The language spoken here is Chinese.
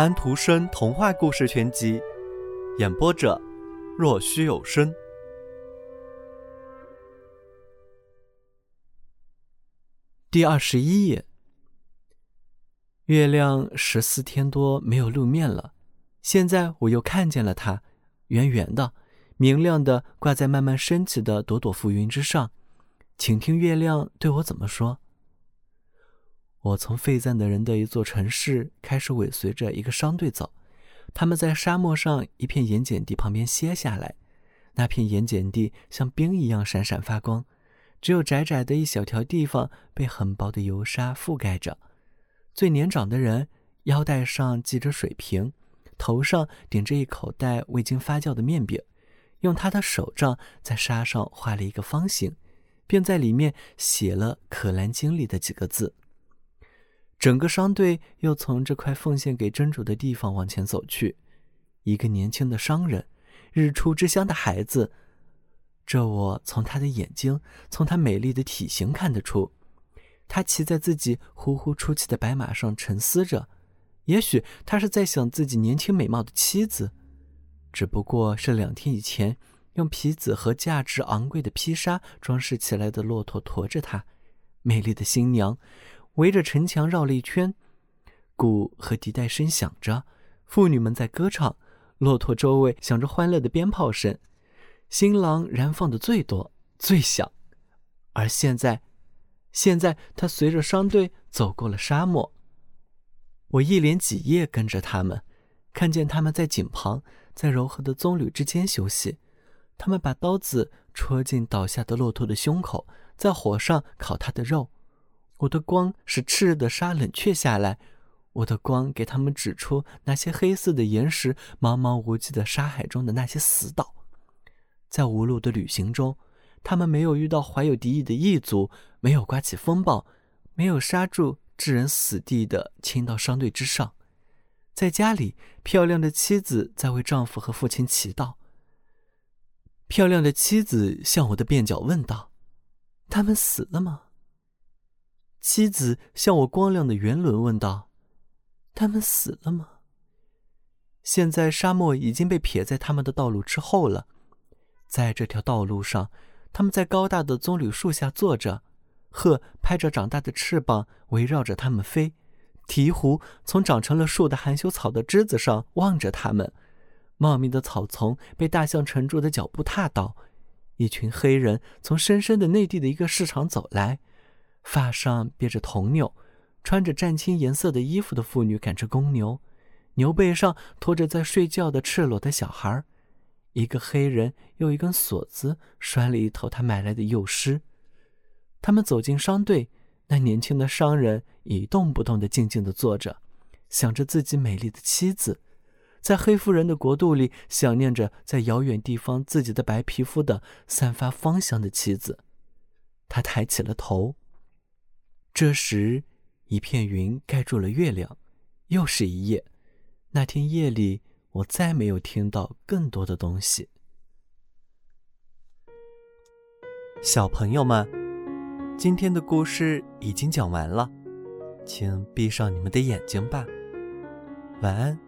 安徒生童话故事全集，演播者：若虚有声。第二十一页。月亮十四天多没有露面了，现在我又看见了它，圆圆的、明亮的，挂在慢慢升起的朵朵浮云之上。请听月亮对我怎么说。我从废赞的人的一座城市开始，尾随着一个商队走。他们在沙漠上一片盐碱地旁边歇下来，那片盐碱地像冰一样闪闪发光，只有窄窄的一小条地方被很薄的油沙覆盖着。最年长的人腰带上系着水瓶，头上顶着一口袋未经发酵的面饼，用他的手杖在沙上画了一个方形，并在里面写了《可兰经》里的几个字。整个商队又从这块奉献给真主的地方往前走去。一个年轻的商人，日出之乡的孩子，这我从他的眼睛，从他美丽的体型看得出。他骑在自己呼呼出气的白马上沉思着，也许他是在想自己年轻美貌的妻子，只不过是两天以前用皮子和价值昂贵的披纱装饰起来的骆驼驮着他，美丽的新娘。围着城墙绕了一圈，鼓和笛带声响着，妇女们在歌唱，骆驼周围响着欢乐的鞭炮声，新郎燃放的最多、最响。而现在，现在他随着商队走过了沙漠。我一连几夜跟着他们，看见他们在井旁，在柔和的棕榈之间休息。他们把刀子戳进倒下的骆驼的胸口，在火上烤他的肉。我的光使炽热的沙冷却下来，我的光给他们指出那些黑色的岩石，茫茫无际的沙海中的那些死岛。在无路的旅行中，他们没有遇到怀有敌意的异族，没有刮起风暴，没有刹住致人死地的倾到商队之上。在家里，漂亮的妻子在为丈夫和父亲祈祷。漂亮的妻子向我的便脚问道：“他们死了吗？”妻子向我光亮的圆轮问道：“他们死了吗？”现在沙漠已经被撇在他们的道路之后了。在这条道路上，他们在高大的棕榈树下坐着，鹤拍着长大的翅膀围绕着他们飞，鹈鹕从长成了树的含羞草的枝子上望着他们。茂密的草丛被大象沉住的脚步踏倒。一群黑人从深深的内地的一个市场走来。发上别着铜纽，穿着湛青颜色的衣服的妇女赶着公牛，牛背上拖着在睡觉的赤裸的小孩。一个黑人用一根锁子拴了一头他买来的幼狮。他们走进商队，那年轻的商人一动不动地静静地坐着，想着自己美丽的妻子，在黑夫人的国度里想念着在遥远地方自己的白皮肤的散发芳香的妻子。他抬起了头。这时，一片云盖住了月亮，又是一夜。那天夜里，我再没有听到更多的东西。小朋友们，今天的故事已经讲完了，请闭上你们的眼睛吧，晚安。